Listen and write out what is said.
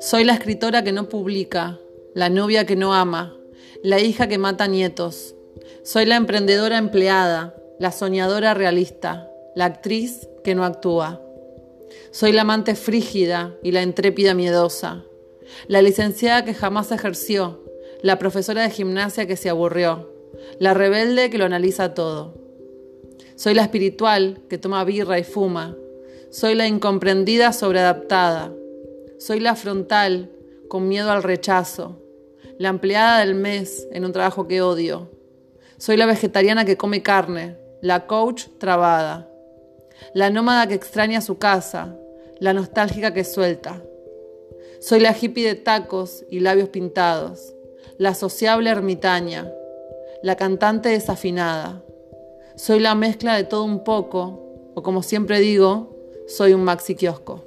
Soy la escritora que no publica, la novia que no ama, la hija que mata nietos. Soy la emprendedora empleada, la soñadora realista, la actriz que no actúa. Soy la amante frígida y la intrépida miedosa, la licenciada que jamás ejerció, la profesora de gimnasia que se aburrió, la rebelde que lo analiza todo. Soy la espiritual que toma birra y fuma, soy la incomprendida sobreadaptada, soy la frontal con miedo al rechazo, la empleada del mes en un trabajo que odio. Soy la vegetariana que come carne, la coach trabada, la nómada que extraña su casa, la nostálgica que suelta. Soy la hippie de tacos y labios pintados, la sociable ermitaña, la cantante desafinada. Soy la mezcla de todo un poco, o como siempre digo, soy un maxi kiosco.